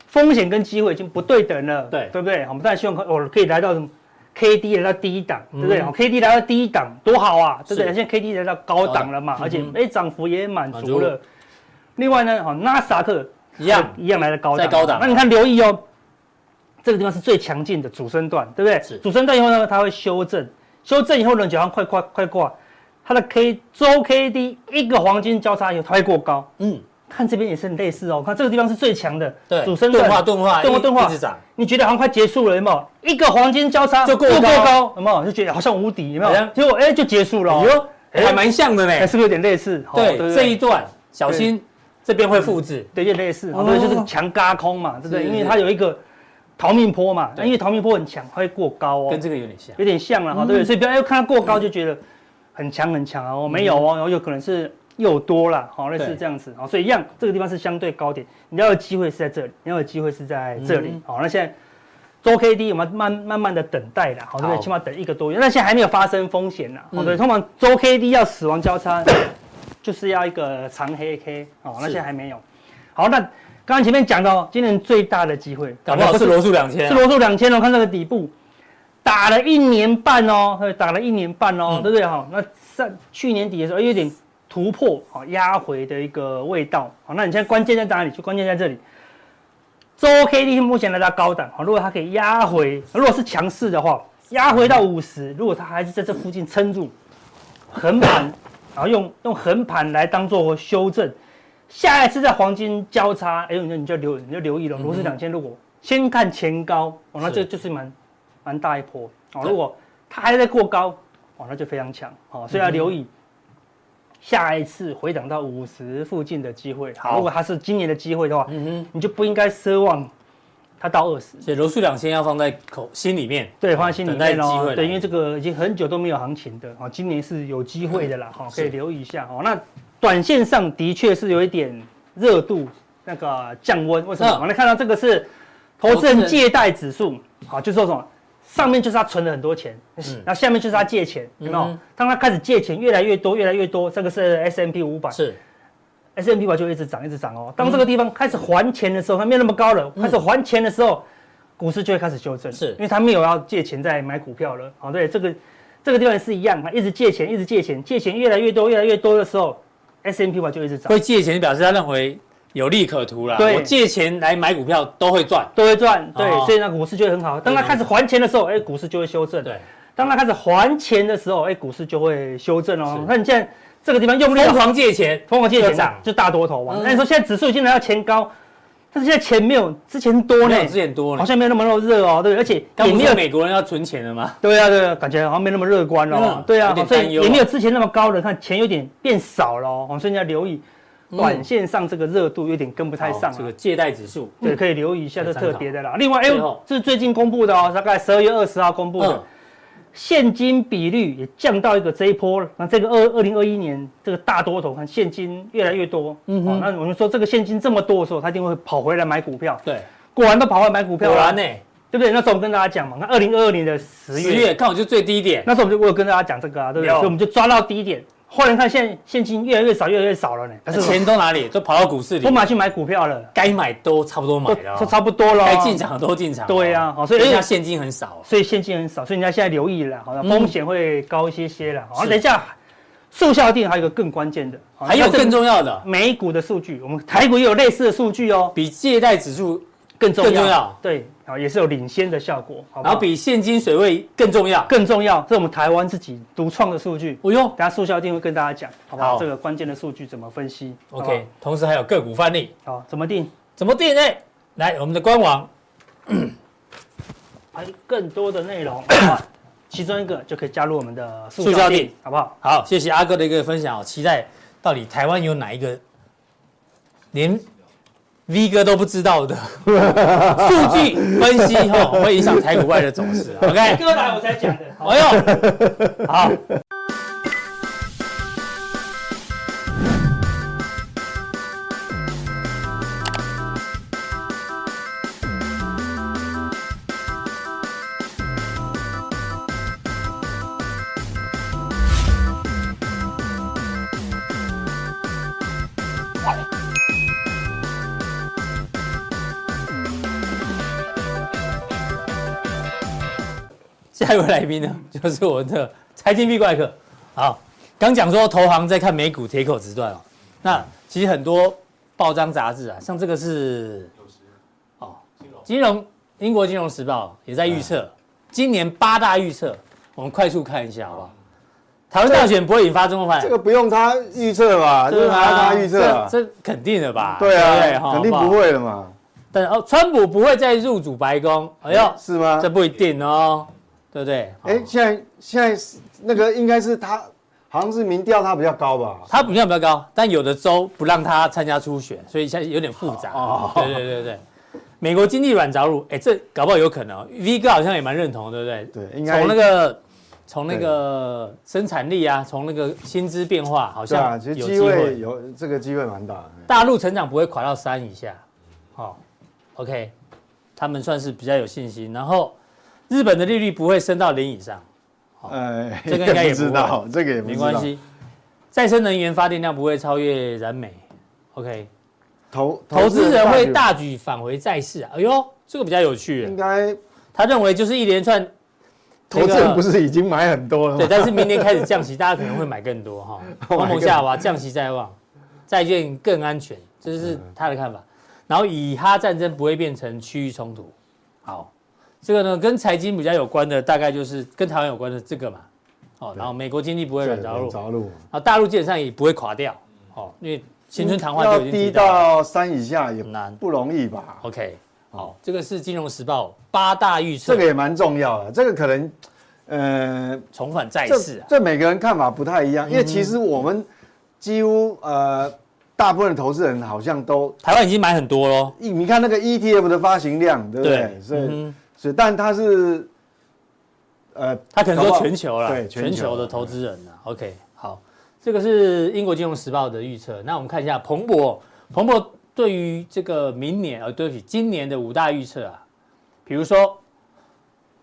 风险跟机会已经不对等了，对，对不对？我们当然希望我可以来到什么 K D 来到低档，对不对？好，K D 来到低档多好啊，对不对？现在 K D 来到高档了嘛，而且哎，涨幅也满足了。另外呢，好，纳斯达克一样一样来到高档，高档。那你看，留意哦。这个地方是最强劲的主升段，对不对？主升段以后呢，它会修正，修正以后呢，就像快快快挂，它的 K 周 K D 一个黄金交叉以后，它会过高。嗯，看这边也是很类似哦，看这个地方是最强的，对，主升段，钝化钝化，钝化钝化，一直涨。你觉得好像快结束了，有没有？一个黄金交叉就过高，有没有？就觉得好像无敌，有没有？结果哎，就结束了。哟，还蛮像的呢，是不是有点类似？对，这一段小心这边会复制，对，有点类似，对，就是强嘎空嘛，对不对？因为它有一个。逃命坡嘛，因为逃命坡很强，它会过高哦，跟这个有点像，有点像了哈，对不对？所以不要看它过高就觉得很强很强啊，哦，没有哦，然后有可能是又多了，好，类似这样子，好，所以一样，这个地方是相对高点，你要有机会是在这里，你要有机会是在这里，好，那现在周 K D 我们慢慢慢的等待了，好，对不对？起码等一个多月，那现在还没有发生风险呢，好，对，通常周 K D 要死亡交叉，<coughs> 就是要一个长黑 K，好，那现在还没有，好，那。刚刚前面讲到，今年最大的机会，搞不好是罗素两千，是罗素两千哦。看这个底部，打了一年半哦，打了一年半哦，对不对哈？那上去年底的时候有点突破，好压回的一个味道。好，那你现在关键在哪里？就关键在这里，周 K D 目前来到高档，好，如果它可以压回，如果是强势的话，压回到五十，如果它还是在这附近撑住，横盘，然后用用横盘来当做修正。下一次在黄金交叉，哎呦，那你就留你就留意了。罗素两千如果先看前高，哦，那这就是蛮蛮大一波哦。如果它还在过高，哦，那就非常强哦。所以要留意下一次回档到五十附近的机会。好，如果它是今年的机会的话，嗯哼，你就不应该奢望它到二十。所以罗素两千要放在口心里面，对，放在心里面哦。对，因为这个已经很久都没有行情的哦，今年是有机会的啦，哈，可以留意一下哦。那短线上的确是有一点热度，那个降温。为什么？我们来看到这个是投资人借贷指数，好，就是说什么？上面就是他存了很多钱，然后下面就是他借钱，有没有？当他开始借钱越来越多，越来越多，这个是 S M P 五百，是 S M P 五百就一直涨，一直涨哦。当这个地方开始还钱的时候，它没有那么高了，开始还钱的时候，股市就会开始修正，是因为他没有要借钱再买股票了。好，对，这个这个地方也是一样，他一直借钱，一直借钱，借钱越来越多，越来越多的时候，S&P 500就一直涨。会借钱表示他认为有利可图啦。对，我借钱来买股票都会赚，都会赚。对，所以呢股市就会很好。当他开始还钱的时候，哎，股市就会修正。对，当他开始还钱的时候，哎，股市就会修正哦。那你现在这个地方用力疯狂借钱，疯狂借钱涨，就大多头嘛。那你说现在指数已经来到前高。但是现在钱没有之前多呢，之前多，好像没有那么热哦，对，而且也没有美国人要存钱了吗？对啊，对啊，感觉好像没那么乐观哦，对啊，所以也没有之前那么高了，看钱有点变少了哦，所以你要留意，短线上这个热度有点跟不太上。这个借贷指数，对，可以留意一下，这特别的啦。另外，哎，这是最近公布的哦，大概十二月二十号公布的。现金比率也降到一个这一波，那这个二二零二一年这个大多头，看现金越来越多，嗯哼，那我们说这个现金这么多的时候，他一定会跑回来买股票。对，果然都跑回来买股票了，果然呢，对不对？那时候我们跟大家讲嘛，那二零二二年的十月，十月刚好就最低点，那时候我们就我有跟大家讲这个啊，对不对？所以我们就抓到低点。后来看现在现金越来越少，越来越少了呢。钱都哪里？都跑到股市里，都买去买股票了。该买都差不多买了，都差不多了。该进场都进场。对呀，好，所以人家现金很少，所以现金很少，所以人家现在留意了，好像风险会高一些些了。好，等一下，速效定还有一个更关键的，还有更重要的美股的数据，我们台股也有类似的数据哦，比借贷指数更重要。对。啊，也是有领先的效果，好好？然后比现金水位更重要，更重要。这是我们台湾自己独创的数据。不用，等下速效一定会跟大家讲，好不好？这个关键的数据怎么分析？OK。同时还有个股范例，好，怎么定？怎么定呢？来，我们的官网，<coughs> 还有更多的内容，<coughs> 其中一个就可以加入我们的速效定，好不好？好，谢谢阿哥的一个分享。期待到底台湾有哪一个连。V 哥都不知道的数据分析哈，会影响台股外的走势。OK，哥来我才讲的。哎呦，<laughs> 好。一位来宾呢，就是我们的财经壁怪客。好，刚讲说投行在看美股铁口直断哦。那其实很多报章杂志啊，像这个是哦，金融英国金融时报也在预测今年八大预测，我们快速看一下好不好？台湾大选不会引发中国反，这个不用他预测吧？就是还要他预测？这肯定的吧？对啊，肯定不会的嘛。但哦，川普不会再入主白宫，哎呦，是吗？这不一定哦。对不对？哎，现在现在是那个应该是他，好像是民调他比较高吧？他民调比较高，但有的州不让他参加初选，所以现在有点复杂。哦，对对对对，美国经济软着陆，哎，这搞不好有可能。V 哥好像也蛮认同，对不对？对，应该从那个从那个生产力啊，从那个薪资变化，好像有机会，有这个机会蛮大。大陆成长不会垮到三以下，好，OK，他们算是比较有信心，然后。日本的利率不会升到零以上，呃，这个应该也不知道，这个也没关系。再生能源发电量不会超越燃煤，OK。投投资人会大举返回债市啊，哎呦，这个比较有趣。应该他认为就是一连串，投资人不是已经买很多了吗？对，但是明年开始降息，大家可能会买更多哈。通膨下滑，降息在望，债券更安全，这是他的看法。然后以哈战争不会变成区域冲突，好。这个呢，跟财经比较有关的，大概就是跟台湾有关的这个嘛，哦，然后美国经济不会软着陆，着陆。啊大陆基本上也不会垮掉，哦，因为新春谈话就已经低到三以下也难，不容易吧？OK，好，这个是金融时报八大预测，这个也蛮重要的，这个可能，呃，重返债市啊，这每个人看法不太一样，因为其实我们几乎呃大部分的投资人好像都台湾已经买很多喽，你看那个 ETF 的发行量，对不对？所以。但他是，呃，他可能说全球了，对，全球的投资人了。OK，好，这个是英国金融时报的预测。那我们看一下彭博，彭博对于这个明年，呃，对不起，今年的五大预测啊，比如说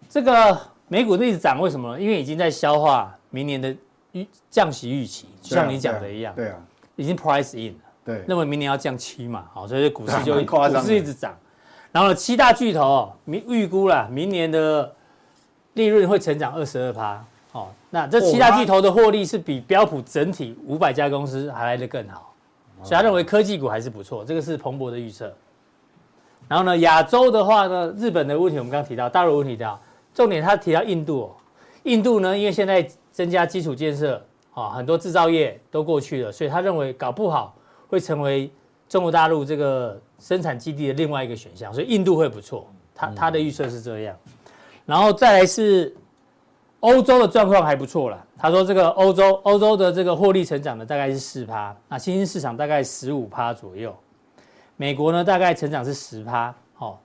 这个美股一直涨，为什么呢？因为已经在消化明年的预降息预期，就像你讲的一样，对啊，已经 price in 了，对，认为明年要降七嘛，好，所以股市就股市一直涨。然后，七大巨头哦，明预估了明年的利润会成长二十二趴。哦，那这七大巨头的获利是比标普整体五百家公司还来得更好，所以他认为科技股还是不错。这个是彭博的预测。然后呢，亚洲的话呢，日本的问题我们刚刚提到，大陆问题提到，重点他提到印度哦，印度呢，因为现在增加基础建设啊，很多制造业都过去了，所以他认为搞不好会成为中国大陆这个生产基地的另外一个选项，所以印度会不错。他他的预测是这样，然后再来是。欧洲的状况还不错啦，他说这个欧洲欧洲的这个获利成长呢，大概是四趴，那新兴市场大概十五趴左右，美国呢大概成长是十趴，哦，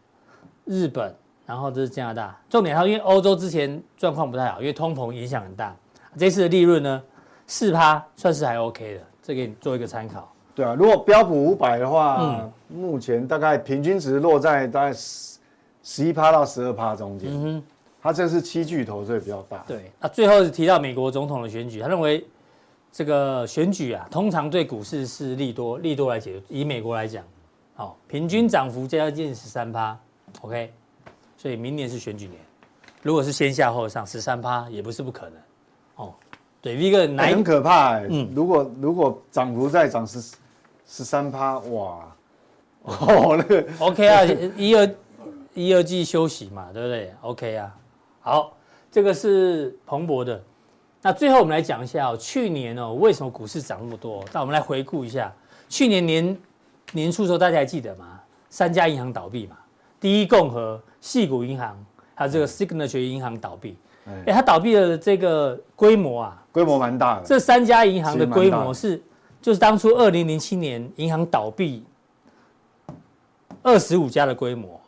日本，然后这是加拿大，重点它因为欧洲之前状况不太好，因为通膨影响很大，这次的利润呢四趴算是还 OK 的，这给你做一个参考。对啊，如果标普五百的话，嗯，目前大概平均值落在大概十十一趴到十二趴中间。嗯他这是七巨头，所以比较大。对，那最后是提到美国总统的选举，他认为这个选举啊，通常对股市是利多，利多来解读。以美国来讲，好，平均涨幅将近十三趴，OK，所以明年是选举年，如果是先下后上十三趴，也不是不可能。哦，对，一个难很可怕、欸。嗯，如果如果涨幅再涨十十三趴，哇，哦，那个 <laughs> OK 啊，一二一二季休息嘛，对不对？OK 啊。好，这个是蓬勃的。那最后我们来讲一下哦，去年哦为什么股市涨那么多？那我们来回顾一下，去年年年初的时候大家还记得吗？三家银行倒闭嘛，第一共和、矽谷银行还有这个 Signature 银行倒闭。哎，它倒闭的这个规模啊，规模蛮大的。这三家银行的规模是，就是当初二零零七年银行倒闭二十五家的规模。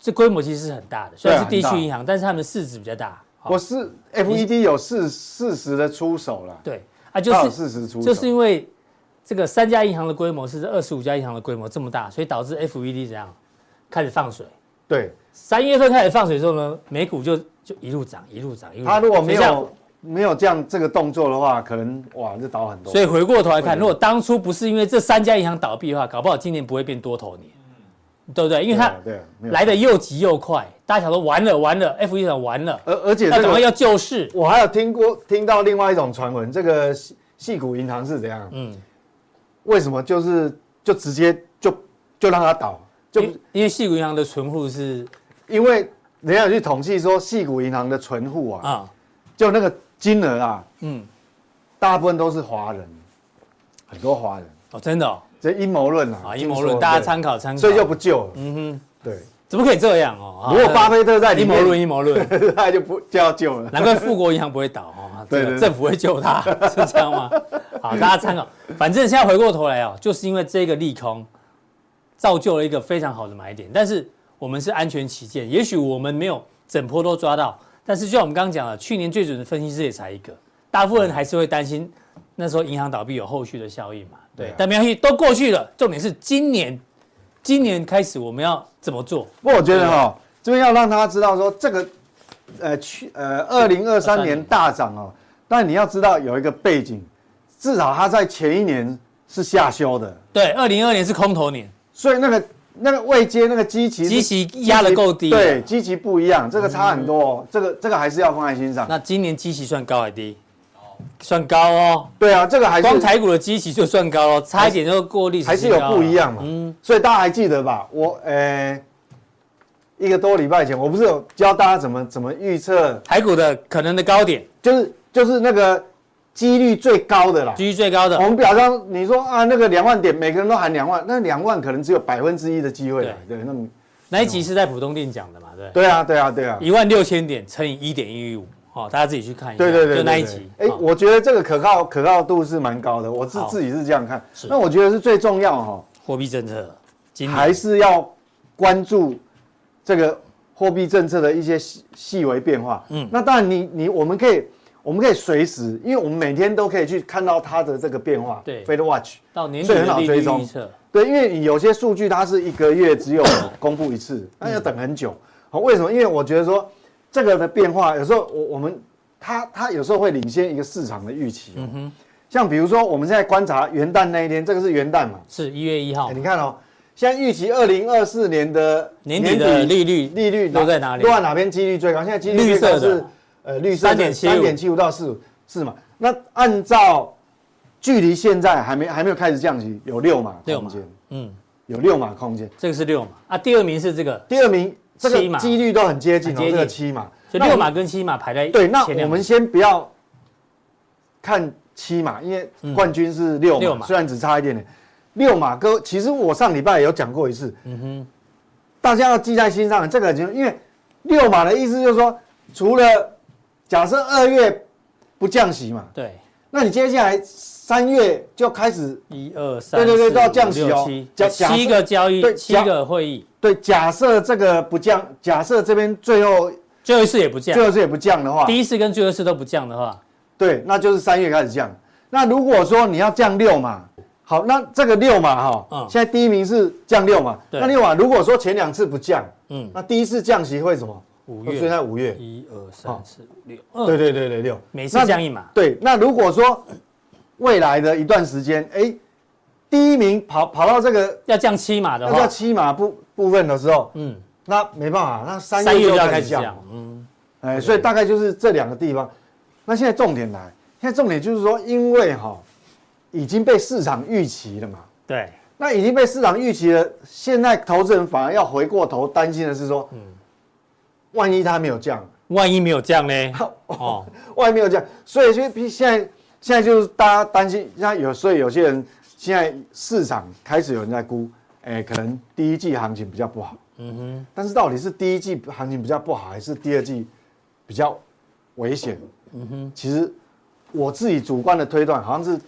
这规模其实是很大的，虽然是地区银行，但是他们的市值比较大。我是 FED 有四四十的出手了。对啊，就是四十出手，就是因为这个三家银行的规模是这二十五家银行的规模这么大，所以导致 FED 怎样开始放水。对，三月份开始放水之后呢，美股就就一路涨，一路涨，一路涨。他如果没有没有这样这个动作的话，可能哇就倒很多。所以回过头来看，如果当初不是因为这三家银行倒闭的话，搞不好今年不会变多头年。对不对？因为它来的又急又快，大家想说完了完了，FED 想完了，而而且这个要救市。我还有听过听到另外一种传闻，这个细谷银行是怎样？嗯，为什么就是就直接就就让它倒？就因为细谷银行的存户是，因为人家有去统计说细谷银行的存户啊，啊，就那个金额啊，嗯，大部分都是华人，很多华人哦，真的哦。这阴谋论啊，啊阴谋论，大家参考参考，所以就不救了。嗯哼，对，怎么可以这样哦？如果巴菲特在阴谋论，阴谋论，<laughs> 他就不就要救了。难怪富国银行不会倒 <laughs> 哦，对，政府会救他，<laughs> 是这样吗？好，大家参考。反正现在回过头来哦，就是因为这个利空，造就了一个非常好的买点。但是我们是安全起见，也许我们没有整波都抓到，但是就像我们刚刚讲了，去年最准的分析师也才一个，大部分人还是会担心那时候银行倒闭有后续的效应嘛。对，啊、但没关系，都过去了。重点是今年，今年开始我们要怎么做？不过，我觉得哈，这边要让他知道说，这个，呃，去呃，二零二三年大涨哦，但你要知道有一个背景，至少它在前一年是下修的。对，二零二二年是空头年，所以那个那个位阶那个基期，基期压的够低。对，基期不一样，这个差很多，哦，嗯、这个这个还是要放在心上。那今年基期算高还低？算高哦，对啊，这个还是光台股的基期就算高哦，差一点就过历史，还是有不一样嘛。嗯，所以大家还记得吧？我呃，一个多礼拜前，我不是有教大家怎么怎么预测台股的可能的高点，就是就是那个几率最高的啦，几率最高的。我们表上你说啊，那个两万点，每个人都喊两万，那两万可能只有百分之一的机会。对，对，那么那一集是在浦东店讲的嘛？对，对啊，对啊，对啊，一万六千点乘以一点一五。好，大家自己去看一下。对对对，就那一集。哎，我觉得这个可靠可靠度是蛮高的，我自自己是这样看。那我觉得是最重要哈，货币政策，还是要关注这个货币政策的一些细细微变化。嗯，那当然你你我们可以我们可以随时，因为我们每天都可以去看到它的这个变化。对，Fed Watch 到年底的利率预测。对，因为你有些数据它是一个月只有公布一次，那要等很久。好，为什么？因为我觉得说。这个的变化有时候我我们它它有时候会领先一个市场的预期。嗯哼，像比如说我们现在观察元旦那一天，这个是元旦嘛？是一月一号。你看哦，现在预期二零二四年的年底的利率利率都在哪里？都在哪边几率最高？现在几率最高是呃绿色三点七三点七五到四五四嘛？那按照距离现在还没还没有开始降息，有六码空间，嗯，有六码空间，这个是六码啊。第二名是这个，第二名这个几率都很接近，接近七码，所以六码跟七码排在对。那我们先不要看七码，因为冠军是六码，虽然只差一点点。六码哥，其实我上礼拜也有讲过一次，嗯哼，大家要记在心上。这个就因为六码的意思就是说，除了假设二月不降息嘛，对，那你接下来三月就开始一二三，对对对，都要降息哦，七七个交易，对，七个会议，对，假设这个不降，假设这边最后最后一次也不降，最后一次也不降的话，第一次跟最后一次都不降的话，对，那就是三月开始降。那如果说你要降六嘛。好，那这个六嘛哈，嗯现在第一名是降六嘛。那六嘛如果说前两次不降，嗯，那第一次降息会什么？五月，所以在五月。一二三四五六。对对对对，六。每次降一码。对，那如果说未来的一段时间，哎，第一名跑跑到这个要降七码的话，要降七码部部分的时候，嗯，那没办法，那三月就要开始降，嗯，哎，所以大概就是这两个地方。那现在重点来，现在重点就是说，因为哈。已经被市场预期了嘛？对，那已经被市场预期了。现在投资人反而要回过头担心的是说，嗯，万一它没有降，万一没有降呢？<laughs> 哦，万一没有降，所以就现在现在就是大家担心，像有所以有些人现在市场开始有人在估，哎，可能第一季行情比较不好。嗯哼，但是到底是第一季行情比较不好，还是第二季比较危险？嗯哼，其实我自己主观的推断好像是。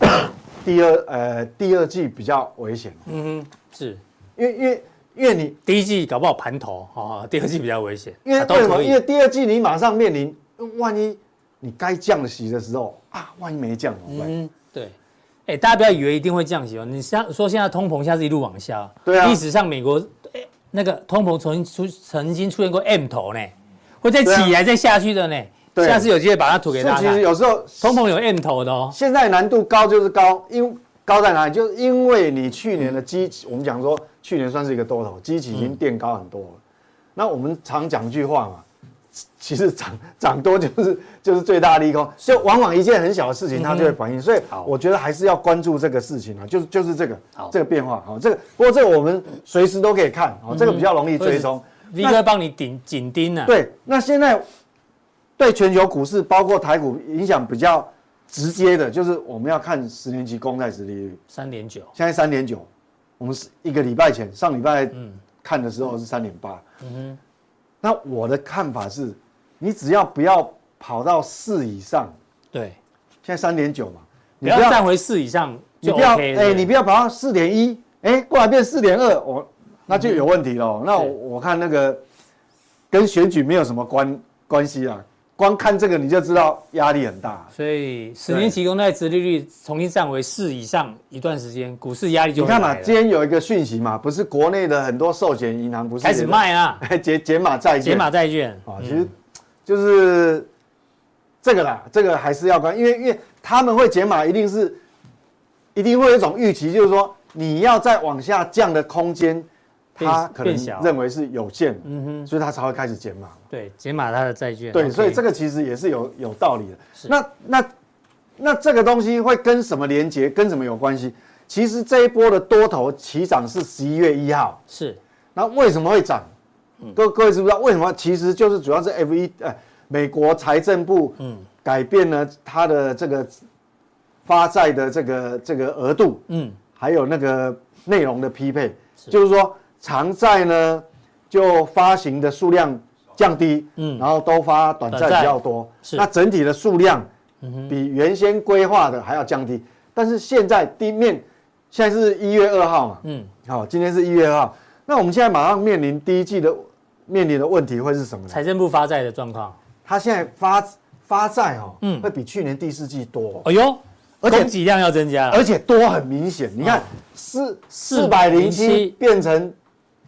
<coughs> 第二呃，第二季比较危险。嗯哼，是因为因为因为你第一季搞不好盘头，哦，第二季比较危险。因为为什么？因为第二季你马上面临，万一你该降息的时候啊，万一没降怎么办？嗯，对。哎，大家不要以为一定会降息哦。你像说现在通膨现在是一路往下，对啊。历史上美国那个通膨曾经出曾经出现过 M 头呢，会再起来再下去的呢。下次有机会把它吐给大家。其实有时候通膨有 M 头的哦。现在难度高就是高，因高在哪里？就是因为你去年的基，我们讲说去年算是一个多头，基期已经垫高很多了。那我们常讲一句话嘛，<laughs> 其实涨涨多就是就是最大利空，就往往一件很小的事情它就会反应。所以我觉得还是要关注这个事情啊，就是就是这个这个变化啊，这个不过这个我们随时都可以看啊，这个比较容易追踪。V 哥帮你顶紧盯呢。对，那现在。对全球股市，包括台股影响比较直接的，就是我们要看十年期公债殖利率。三点九，现在三点九，我们是一个礼拜前上礼拜看的时候是三点八，嗯哼，那我的看法是，你只要不要跑到四以上，对，现在三点九嘛，你不要站回四以上，你不要哎，你不要跑到四点一，哎，过来变四点二，我那就有问题了。那我我看那个跟选举没有什么关关系啊。光看这个你就知道压力很大，所以十年期公债殖利率重新站为四以上一段时间，股市压力就你看嘛，今天有一个讯息嘛，不是国内的很多寿险银行不是开始卖啊，<laughs> 减减码债券，减码债券。啊，其实就是这个啦，这个还是要关，因为因为他们会解码，一定是一定会有一种预期，就是说你要再往下降的空间。他可能认为是有限，嗯哼，所以他才会开始减码。对，减码他的债券。对，所以这个其实也是有有道理的。那那那这个东西会跟什么连接？跟什么有关系？其实这一波的多头起涨是十一月一号。是。那为什么会涨？各各位知不知道为什么？其实就是主要是 FE 呃美国财政部嗯改变了它的这个发债的这个这个额度嗯，还有那个内容的匹配，就是说。长债呢，就发行的数量降低，嗯，然后都发短债比较多，是那整体的数量比原先规划的还要降低。嗯、但是现在地面现在是一月二号嘛，嗯，好，今天是一月二号，那我们现在马上面临第一季的面临的问题会是什么呢？财政部发债的状况，它现在发发债哦，嗯，会比去年第四季多。哎呦，而且供给量要增加，而且多很明显。你看四四百零七变成。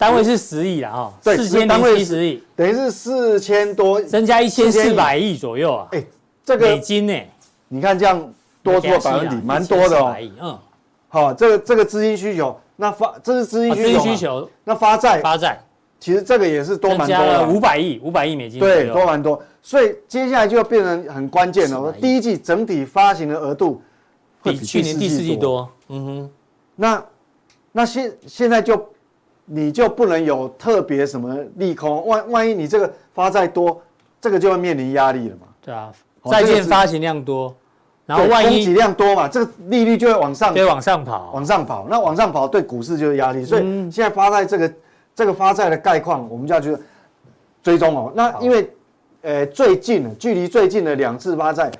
单位是十亿了哈，四千零七十亿，等于是四千多，增加一千四百亿左右啊。哎，这个美金呢？你看这样多出百分比，蛮多的哦。嗯，好，这个这个资金需求，那发这是资金需求，资金需求，那发债发债，其实这个也是多蛮多的，五百亿五百亿美金，对，多蛮多。所以接下来就要变成很关键了。第一季整体发行的额度会比去年第四季多。嗯哼，那那现现在就你就不能有特别什么利空，万万一你这个发债多，这个就会面临压力了嘛。对啊，债券发行量多。然后万一供给量多嘛，这个利率就会往上，对，往上跑，往上跑。那往上跑对股市就是压力，所以现在发债这个这个发债的概况，我们就要去追踪哦。那因为呃最近距离最近的两次发债，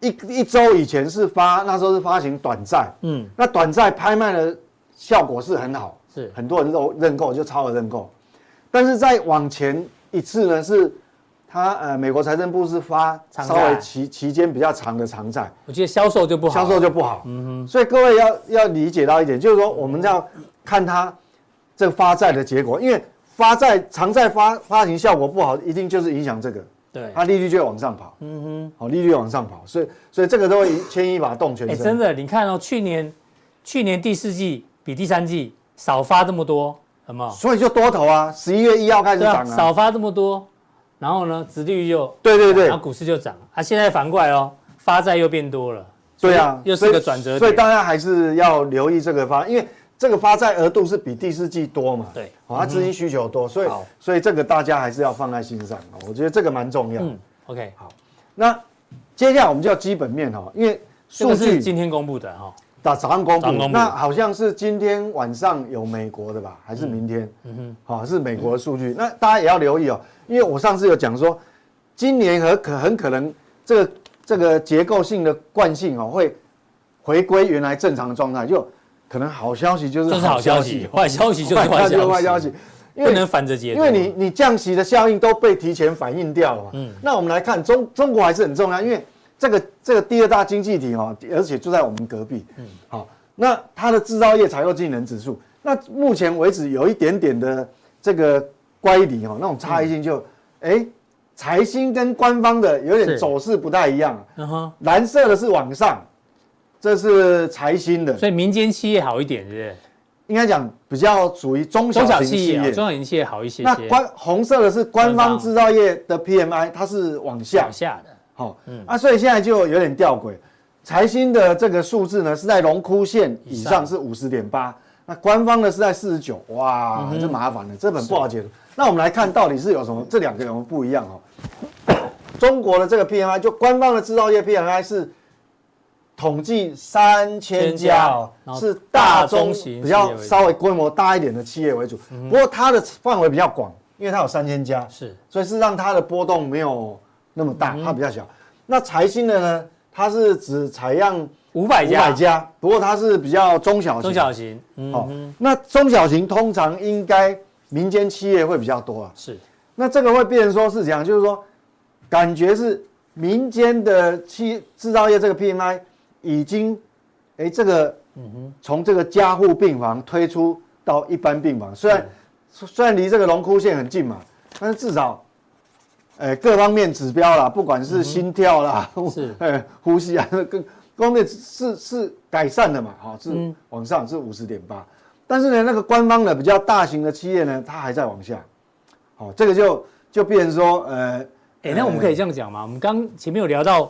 一一周以前是发，那时候是发行短债，嗯，那短债拍卖的效果是很好，是很多人都认购，就超额认购。但是再往前一次呢是。他呃，美国财政部是发稍微期期间比较长的长债，我觉得销售就不好，销售就不好。嗯哼，所以各位要要理解到一点，就是说我们要看它这个发债的结果，因为发债长债发发行效果不好，一定就是影响这个，对，它利率就会往上跑。嗯哼，好，利率往上跑，所以所以这个都会牵一发动全身。哎，真的，你看哦，去年去年第四季比第三季少发这么多，好不好？所以就多头啊，十一月一号开始涨啊，少发这么多。然后呢，殖利率就对对对，然后股市就涨啊。现在反过来哦，发债又变多了，对啊，又是个转折点。所以大家还是要留意这个发，因为这个发债额度是比第四季多嘛，对，它资金需求多，所以所以这个大家还是要放在心上。我觉得这个蛮重要。嗯，OK，好，那接下来我们就要基本面哈，因为数据今天公布的哈。打早上公布，那好像是今天晚上有美国的吧，还是明天？嗯哼，好，是美国的数据。那大家也要留意哦，因为我上次有讲说，今年很可很可能这个这个结构性的惯性哦，会回归原来正常的状态，就可能好消息就是好消息，坏消息就是坏消息，坏消息，因为不能反着解读，因为你你降息的效应都被提前反映掉了嘛。嗯，那我们来看中中国还是很重要，因为。这个这个第二大经济体哈，而且就在我们隔壁。嗯，好，那它的制造业采购经理人指数，那目前为止有一点点的这个乖离哦，那种差异性就，哎，财新跟官方的有点走势不太一样。嗯哼，蓝色的是往上，这是财新的，所以民间企业好一点，是不是？应该讲比较属于中小型企业，中小型企业好一些。那官红色的是官方制造业的 PMI，它是往下。往下的。好，嗯啊，所以现在就有点吊诡，财新的这个数字呢是在龙枯线以上是五十点八，那官方的是在四十九，哇，这麻烦了，这本不好解读。那我们来看到底是有什么，这两个有什么不一样哦？中国的这个 PMI 就官方的制造业 PMI 是统计三千家哦，是大中型比较稍微规模大一点的企业为主，不过它的范围比较广，因为它有三千家，是，所以是让它的波动没有。那么大，它比较小。那财新的呢？它是只采样五百家，五百家。不过它是比较中小型。中小型，好。那中小型通常应该民间企业会比较多啊。是。那这个会变成说是这样，就是说，感觉是民间的企制造业这个 PMI 已经，哎，这个，嗯哼，从这个加护病房推出到一般病房，虽然虽然离这个龙窟线很近嘛，但是至少。哎，各方面指标啦，不管是心跳啦，嗯、是 <laughs> 哎呼吸啊，各各方面是是改善的嘛，哈，是往上是五十点八，但是呢，那个官方的比较大型的企业呢，它还在往下，好，这个就就变成说，呃，哎，那我们可以这样讲吗？我们刚前面有聊到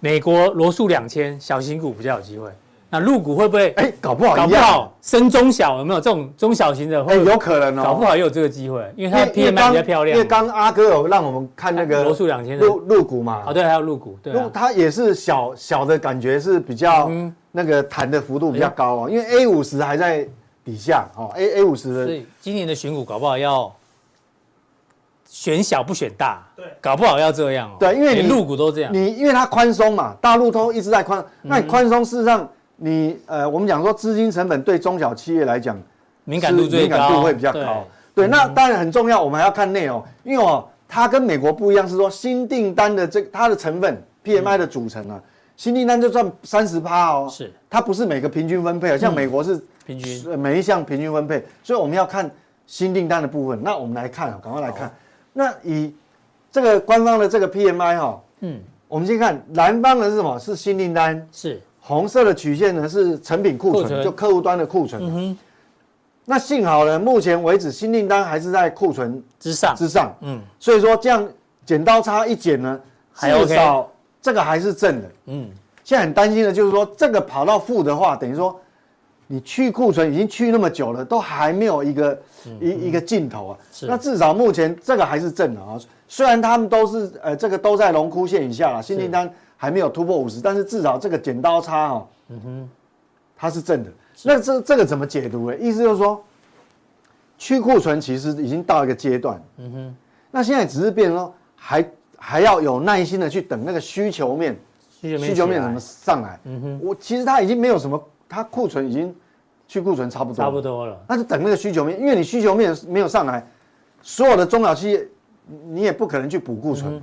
美国罗素两千小型股比较有机会。那入股会不会？哎，搞不好，搞不好升中小有没有这种中小型的？哎，有可能哦，搞不好也有这个机会，因为它 PMI 比较漂亮。因为刚阿哥有让我们看那个罗素两千入入股嘛，啊，对，还有入股，对，它也是小小的感觉是比较那个弹的幅度比较高哦，因为 A 五十还在底下哦，A A 五十的。所以今年的选股搞不好要选小不选大，对，搞不好要这样哦。对，因为你入股都这样，你因为它宽松嘛，大陆都一直在宽，那你宽松事实上。你呃，我们讲说资金成本对中小企业来讲，敏感度最，敏感度会比较高。对，对，那当然很重要，我们还要看内容，因为哦，它跟美国不一样，是说新订单的这它的成分 PMI 的组成啊，新订单就占三十趴哦，是，它不是每个平均分配啊，像美国是平均，每一项平均分配，所以我们要看新订单的部分。那我们来看啊，赶快来看，那以这个官方的这个 PMI 哈，嗯，我们先看蓝方的是什么？是新订单是。红色的曲线呢是成品库存，就客户端的库存。那幸好呢，目前为止新订单还是在库存之上之上。嗯。所以说这样剪刀差一剪呢，至少这个还是正的。嗯。现在很担心的就是说，这个跑到负的话，等于说你去库存已经去那么久了，都还没有一个一、嗯、一个尽头啊。是。那至少目前这个还是正的啊，虽然他们都是呃这个都在龙枯线以下了，新订单。还没有突破五十，但是至少这个剪刀差哦，嗯哼，它是正的。那这这个怎么解读？哎，意思就是说，去库存其实已经到一个阶段，嗯哼。那现在只是变成说，还还要有耐心的去等那个需求面，需求面需求面怎么上来？嗯哼。我其实它已经没有什么，它库存已经去库存差不多，差不多了。那就等那个需求面，因为你需求面没有上来，所有的中小企业你也不可能去补库存。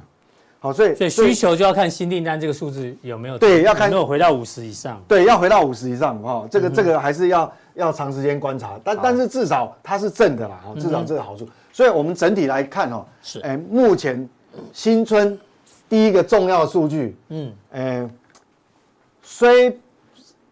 好，所以所以需求就要看新订单这个数字有没有对，要看有没有回到五十以上。对，要回到五十以上哈，这个这个还是要要长时间观察，但但是至少它是正的啦，至少这个好处。所以我们整体来看哦，是。哎，目前新春第一个重要数据，嗯，哎，虽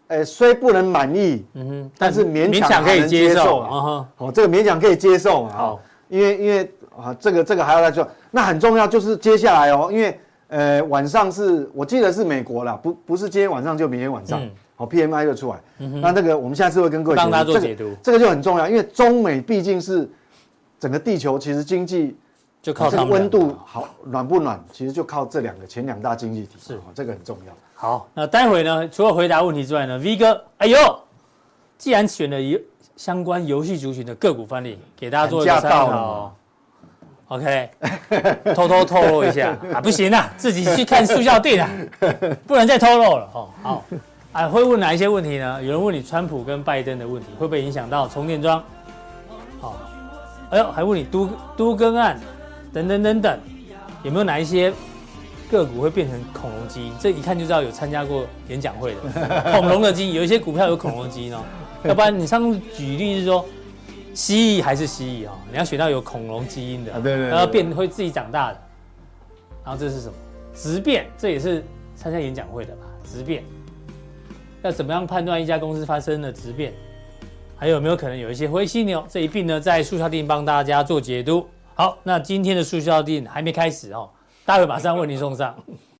哎虽不能满意，嗯哼，但是勉强可以接受啊。哈，好，这个勉强可以接受啊，好，因为因为。啊，这个这个还要再做，那很重要就是接下来哦，因为呃晚上是我记得是美国啦，不不是今天晚上就明天晚上，好 PMI 就出来，那那个我们下次会跟各位帮大家做解读，这个就很重要，因为中美毕竟是整个地球其实经济就靠它温度好暖不暖，其实就靠这两个前两大经济体，是。这个很重要。好，那待会呢，除了回答问题之外呢，V 哥，哎呦，既然选了游相关游戏族群的个股范例，给大家做一个参考。OK，<laughs> 偷偷透露一下啊，不行啊，自己去看速效定啊，<laughs> 不能再透露了哦。好，啊，会问哪一些问题呢？有人问你川普跟拜登的问题，会不会影响到充电桩？好，哎呦，还问你都都更案等等等等，有没有哪一些个股会变成恐龙基因？这一看就知道有参加过演讲会的恐龙的基因，有一些股票有恐龙基因哦，要不然你上次举例是说。蜥蜴还是蜥蜴啊？你要选到有恐龙基因的，对对，然后变会自己长大的。然后这是什么？直变，这也是参加演讲会的吧？直变，要怎么样判断一家公司发生了直变？还有没有可能有一些灰犀牛？这一并呢，在速效定帮大家做解读。好，那今天的速效定还没开始哦，待会马上为您送上。